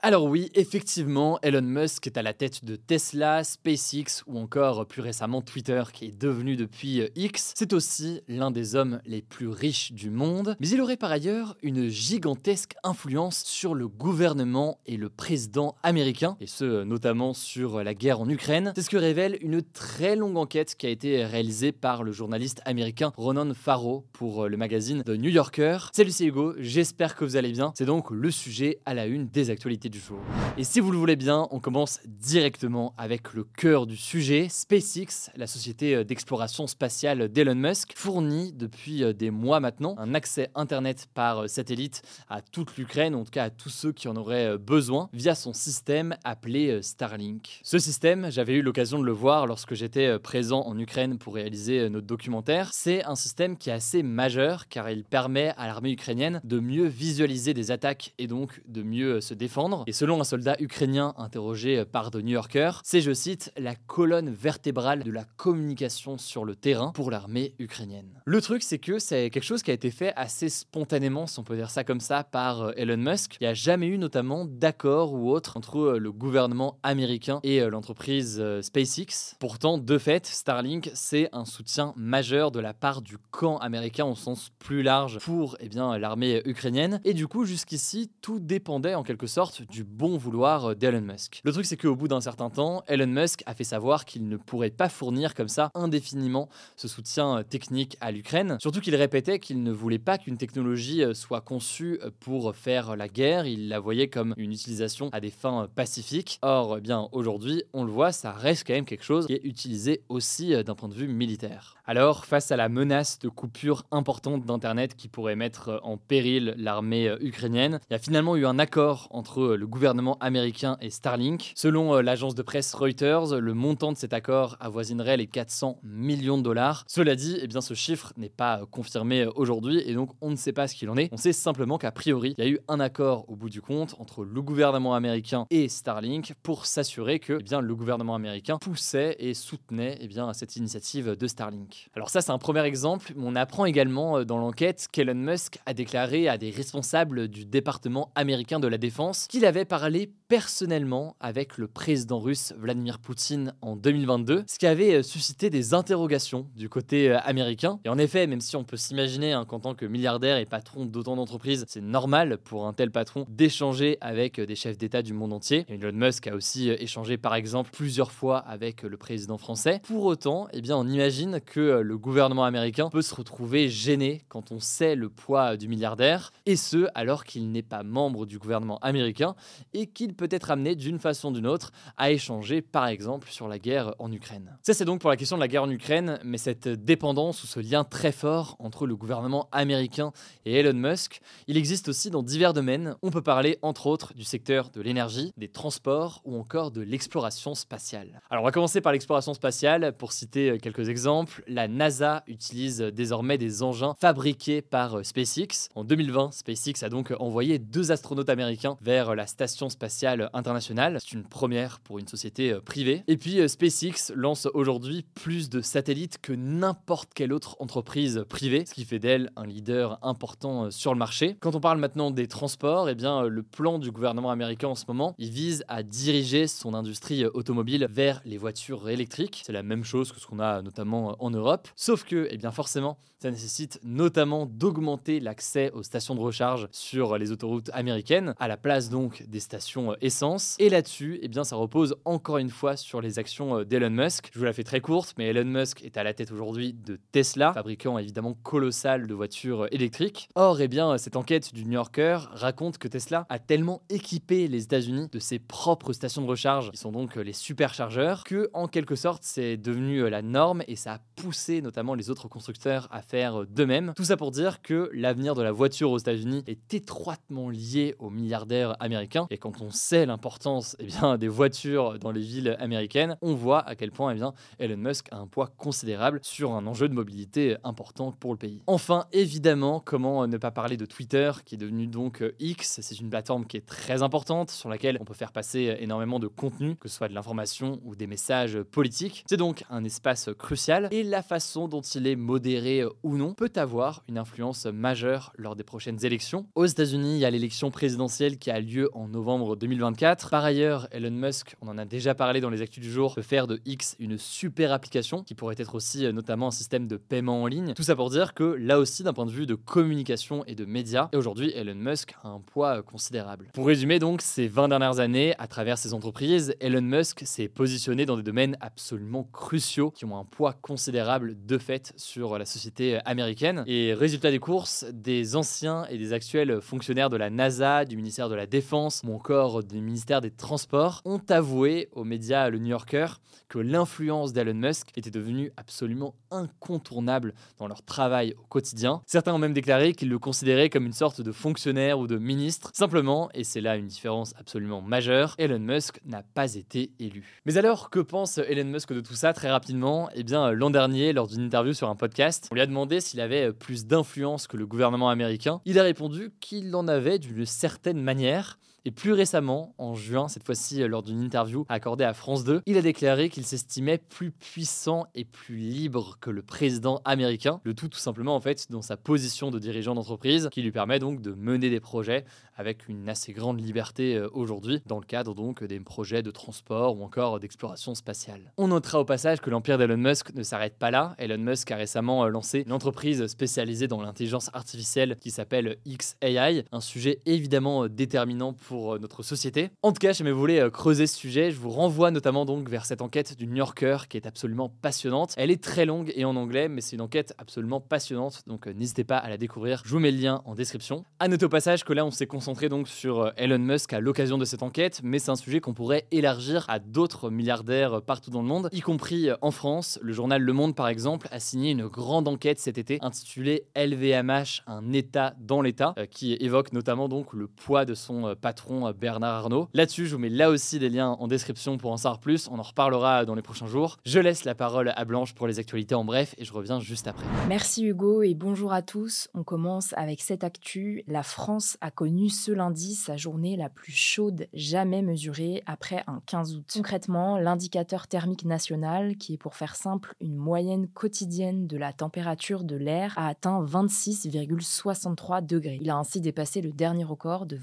Alors oui, effectivement, Elon Musk est à la tête de Tesla, SpaceX ou encore plus récemment Twitter qui est devenu depuis euh, X. C'est aussi l'un des hommes les plus riches du monde, mais il aurait par ailleurs une gigantesque influence sur le gouvernement et le président américain, et ce euh, notamment sur la guerre en Ukraine. C'est ce que révèle une très longue enquête qui a été réalisée par le journaliste américain Ronan Farrow pour euh, le magazine The New Yorker. Salut c'est Hugo, j'espère que vous allez bien. C'est donc le sujet à la une des actualités du jour. Et si vous le voulez bien, on commence directement avec le cœur du sujet. SpaceX, la société euh, d'exploration spatiale d'Elon Musk, fournit depuis euh, des mois maintenant un accès Internet par euh, satellite à toute l'Ukraine, en tout cas à tous ceux qui en auraient besoin, via son système appelé Starlink. Ce système, j'avais eu l'occasion de le voir lorsque j'étais présent en Ukraine pour réaliser notre documentaire. C'est un système qui est assez majeur car il permet à l'armée ukrainienne de mieux visualiser des attaques et donc de mieux se défendre. Et selon un soldat ukrainien interrogé par The New Yorker, c'est, je cite, la colonne vertébrale de la communication sur le terrain pour l'armée ukrainienne. Le truc, c'est que c'est quelque chose qui a été fait assez spontanément, si on peut dire ça comme ça, par euh, Elon Musk. Il n'y a jamais eu notamment d'accord ou autre entre euh, le gouvernement américain et euh, l'entreprise SpaceX. Pourtant, de fait, Starlink, c'est un soutien majeur de la part du camp américain au sens plus large pour eh l'armée ukrainienne. Et du coup, jusqu'ici, tout dépendait en quelque sorte du bon vouloir d'Elon Musk. Le truc, c'est qu'au bout d'un certain temps, Elon Musk a fait savoir qu'il ne pourrait pas fournir comme ça indéfiniment ce soutien technique à l'Ukraine. Surtout qu'il répétait qu'il ne voulait pas qu'une technologie soit conçue pour faire la guerre. Il la voyait comme une utilisation à des fins pacifiques. Or, eh bien aujourd'hui, on le voit, ça reste quand même quelque chose qui est utilisé aussi d'un point de vue militaire. Alors, face à la menace de coupure importante d'Internet qui pourrait mettre en péril l'armée ukrainienne, il y a finalement eu un accord entre le gouvernement américain et Starlink. Selon euh, l'agence de presse Reuters, le montant de cet accord avoisinerait les 400 millions de dollars. Cela dit, eh bien, ce chiffre n'est pas euh, confirmé euh, aujourd'hui et donc on ne sait pas ce qu'il en est. On sait simplement qu'à priori, il y a eu un accord au bout du compte entre le gouvernement américain et Starlink pour s'assurer que eh bien, le gouvernement américain poussait et soutenait eh bien, cette initiative de Starlink. Alors ça, c'est un premier exemple, on apprend également dans l'enquête qu'Elon Musk a déclaré à des responsables du département américain de la défense qu'il avait parlé personnellement avec le président russe Vladimir Poutine en 2022, ce qui avait euh, suscité des interrogations du côté euh, américain. Et en effet, même si on peut s'imaginer hein, qu'en tant que milliardaire et patron d'autant d'entreprises, c'est normal pour un tel patron d'échanger avec euh, des chefs d'État du monde entier. Elon Musk a aussi échangé par exemple plusieurs fois avec le président français. Pour autant, eh bien, on imagine que le gouvernement américain peut se retrouver gêné quand on sait le poids du milliardaire, et ce alors qu'il n'est pas membre du gouvernement américain et qu'il peut être amené d'une façon ou d'une autre à échanger par exemple sur la guerre en Ukraine. Ça c'est donc pour la question de la guerre en Ukraine, mais cette dépendance ou ce lien très fort entre le gouvernement américain et Elon Musk, il existe aussi dans divers domaines. On peut parler entre autres du secteur de l'énergie, des transports ou encore de l'exploration spatiale. Alors on va commencer par l'exploration spatiale pour citer quelques exemples. La NASA utilise désormais des engins fabriqués par SpaceX. En 2020, SpaceX a donc envoyé deux astronautes américains vers la station spatiale internationale. C'est une première pour une société euh, privée. Et puis euh, SpaceX lance aujourd'hui plus de satellites que n'importe quelle autre entreprise privée, ce qui fait d'elle un leader important euh, sur le marché. Quand on parle maintenant des transports, eh le plan du gouvernement américain en ce moment, il vise à diriger son industrie automobile vers les voitures électriques. C'est la même chose que ce qu'on a notamment en Europe, sauf que, eh bien forcément, ça nécessite notamment d'augmenter l'accès aux stations de recharge sur les autoroutes américaines, à la place donc des stations euh, essence. Et là-dessus, eh bien, ça repose encore une fois sur les actions euh, d'Elon Musk. Je vous la fais très courte, mais Elon Musk est à la tête aujourd'hui de Tesla, fabricant évidemment colossal de voitures euh, électriques. Or, eh bien, cette enquête du New Yorker raconte que Tesla a tellement équipé les États-Unis de ses propres stations de recharge, qui sont donc les superchargeurs, que en quelque sorte, c'est devenu la norme et ça a poussé notamment les autres constructeurs à faire de même. Tout ça pour dire que l'avenir de la voiture aux États-Unis est étroitement lié aux milliardaires américains. Et quand on sait l'importance eh bien, des voitures dans les villes américaines, on voit à quel point eh bien, Elon Musk a un poids considérable sur un enjeu de mobilité important pour le pays. Enfin, évidemment, comment ne pas parler de Twitter, qui est devenu donc euh, X. C'est une plateforme qui est très importante, sur laquelle on peut faire passer énormément de contenu, que ce soit de l'information ou des messages politiques. C'est donc un espace crucial et la façon dont il est modéré ou non peut avoir une influence majeure lors des prochaines élections. Aux États-Unis, il y a l'élection présidentielle qui a lieu en novembre 2024. Par ailleurs, Elon Musk, on en a déjà parlé dans les actus du jour, peut faire de X une super application qui pourrait être aussi euh, notamment un système de paiement en ligne. Tout ça pour dire que là aussi, d'un point de vue de communication et de médias, et aujourd'hui, Elon Musk a un poids considérable. Pour résumer donc ces 20 dernières années, à travers ses entreprises, Elon Musk s'est positionné dans des domaines absolument cruciaux qui ont un poids considérable de fait sur la société américaine. Et résultat des courses, des anciens et des actuels fonctionnaires de la NASA, du ministère de la Défense ou encore du ministère des Transports ont avoué aux médias Le New Yorker que l'influence d'Elon Musk était devenue absolument incontournable dans leur travail au quotidien. Certains ont même déclaré qu'ils le considéraient comme une sorte de fonctionnaire ou de ministre. Simplement, et c'est là une différence absolument majeure, Elon Musk n'a pas été élu. Mais alors, que pense Elon Musk de tout ça très rapidement? Eh bien, l'an dernier, lors d'une interview sur un podcast, on lui a demandé s'il avait plus d'influence que le gouvernement américain. Il a répondu qu'il en avait d'une certaine manière. Et plus récemment, en juin, cette fois-ci lors d'une interview accordée à France 2, il a déclaré qu'il s'estimait plus puissant et plus libre que le président américain. Le tout tout simplement en fait dans sa position de dirigeant d'entreprise qui lui permet donc de mener des projets avec une assez grande liberté euh, aujourd'hui dans le cadre donc des projets de transport ou encore d'exploration spatiale. On notera au passage que l'empire d'Elon Musk ne s'arrête pas là. Elon Musk a récemment euh, lancé une entreprise spécialisée dans l'intelligence artificielle qui s'appelle XAI, un sujet évidemment euh, déterminant pour notre société. En tout cas, si vous voulez creuser ce sujet, je vous renvoie notamment donc vers cette enquête du New Yorker qui est absolument passionnante. Elle est très longue et en anglais, mais c'est une enquête absolument passionnante, donc n'hésitez pas à la découvrir. Je vous mets le lien en description. À noter au passage que là, on s'est concentré donc sur euh, Elon Musk à l'occasion de cette enquête, mais c'est un sujet qu'on pourrait élargir à d'autres milliardaires partout dans le monde, y compris euh, en France. Le journal Le Monde, par exemple, a signé une grande enquête cet été intitulée LVMH, un État dans l'État, euh, qui évoque notamment donc le poids de son patron Bernard Arnault. Là-dessus, je vous mets là aussi des liens en description pour en savoir plus. On en reparlera dans les prochains jours. Je laisse la parole à Blanche pour les actualités en bref et je reviens juste après. Merci Hugo et bonjour à tous. On commence avec cette actu. La France a connu ce lundi sa journée la plus chaude jamais mesurée après un 15 août. Concrètement, l'indicateur thermique national, qui est pour faire simple une moyenne quotidienne de la température de l'air, a atteint 26,63 degrés. Il a ainsi dépassé le dernier record de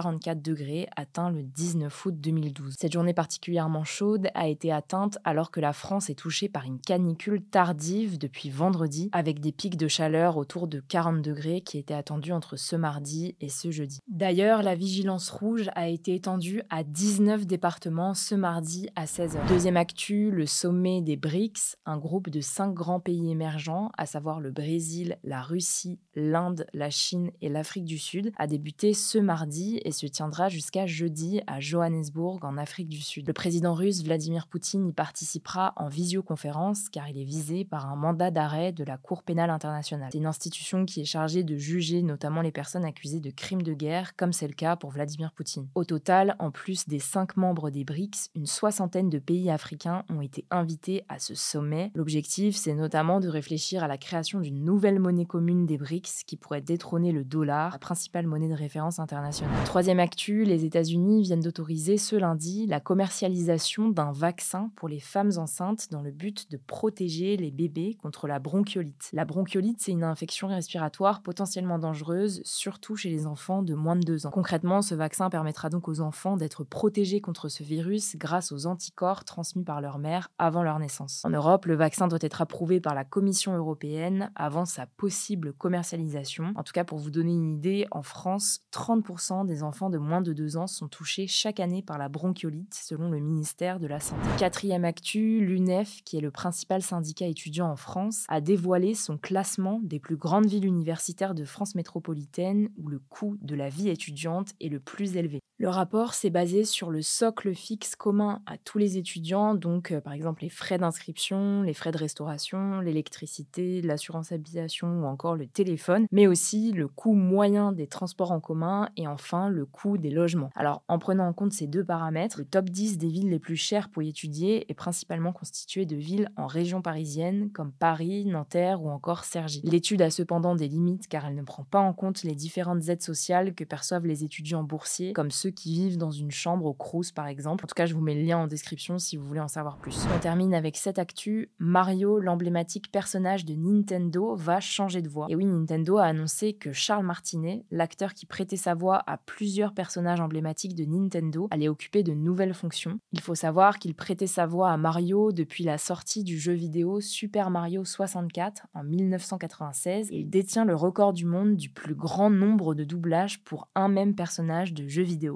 26,44 degrés atteint le 19 août 2012. Cette journée particulièrement chaude a été atteinte alors que la France est touchée par une canicule tardive depuis vendredi, avec des pics de chaleur autour de 40 degrés qui étaient attendus entre ce mardi et ce jeudi. D'ailleurs, la vigilance rouge a été étendue à 19 départements ce mardi à 16h. Deuxième actu, le sommet des BRICS, un groupe de cinq grands pays émergents, à savoir le Brésil, la Russie, l'Inde, la Chine et l'Afrique du Sud, a débuté ce mardi et se tiendra jusqu'à jeudi à Johannesburg en Afrique du Sud. Le président russe Vladimir Poutine y participera en visioconférence car il est visé par un mandat d'arrêt de la Cour pénale internationale. C'est une institution qui est chargée de juger notamment les personnes accusées de crimes de guerre comme c'est le cas pour Vladimir Poutine. Au total, en plus des cinq membres des BRICS, une soixantaine de pays africains ont été invités à ce sommet. L'objectif, c'est notamment de réfléchir à la création d'une nouvelle monnaie commune des BRICS qui pourrait détrôner le dollar, la principale monnaie de référence internationale. Troisième actu, les États-Unis viennent d'autoriser ce lundi la commercialisation d'un vaccin pour les femmes enceintes dans le but de protéger les bébés contre la bronchiolite. La bronchiolite, c'est une infection respiratoire potentiellement dangereuse, surtout chez les enfants de moins de deux ans. Concrètement, ce vaccin permettra donc aux enfants d'être protégés contre ce virus grâce aux anticorps transmis par leur mère avant leur naissance. En Europe, le vaccin doit être approuvé par la Commission européenne avant sa possible commercialisation. En tout cas, pour vous donner une idée, en France, 30% des enfants de moins de deux ans sont touchés chaque année par la bronchiolite, selon le ministère de la Santé. Quatrième actu, l'UNEF, qui est le principal syndicat étudiant en France, a dévoilé son classement des plus grandes villes universitaires de France métropolitaine où le coût de la vie étudiante est le plus élevé. Le rapport s'est basé sur le socle fixe commun à tous les étudiants, donc euh, par exemple les frais d'inscription, les frais de restauration, l'électricité l'assurance habitation ou encore le téléphone, mais aussi le coût moyen des transports en commun et enfin le coût des logements. Alors en prenant en compte ces deux paramètres, le top 10 des villes les plus chères pour y étudier est principalement constitué de villes en région parisienne comme Paris, Nanterre ou encore Cergy. L'étude a cependant des limites car elle ne prend pas en compte les différentes aides sociales que perçoivent les étudiants boursiers, comme qui vivent dans une chambre au Crous par exemple. En tout cas, je vous mets le lien en description si vous voulez en savoir plus. On termine avec cette actu. Mario, l'emblématique personnage de Nintendo, va changer de voix. Et oui, Nintendo a annoncé que Charles Martinet, l'acteur qui prêtait sa voix à plusieurs personnages emblématiques de Nintendo, allait occuper de nouvelles fonctions. Il faut savoir qu'il prêtait sa voix à Mario depuis la sortie du jeu vidéo Super Mario 64 en 1996 et il détient le record du monde du plus grand nombre de doublages pour un même personnage de jeu vidéo.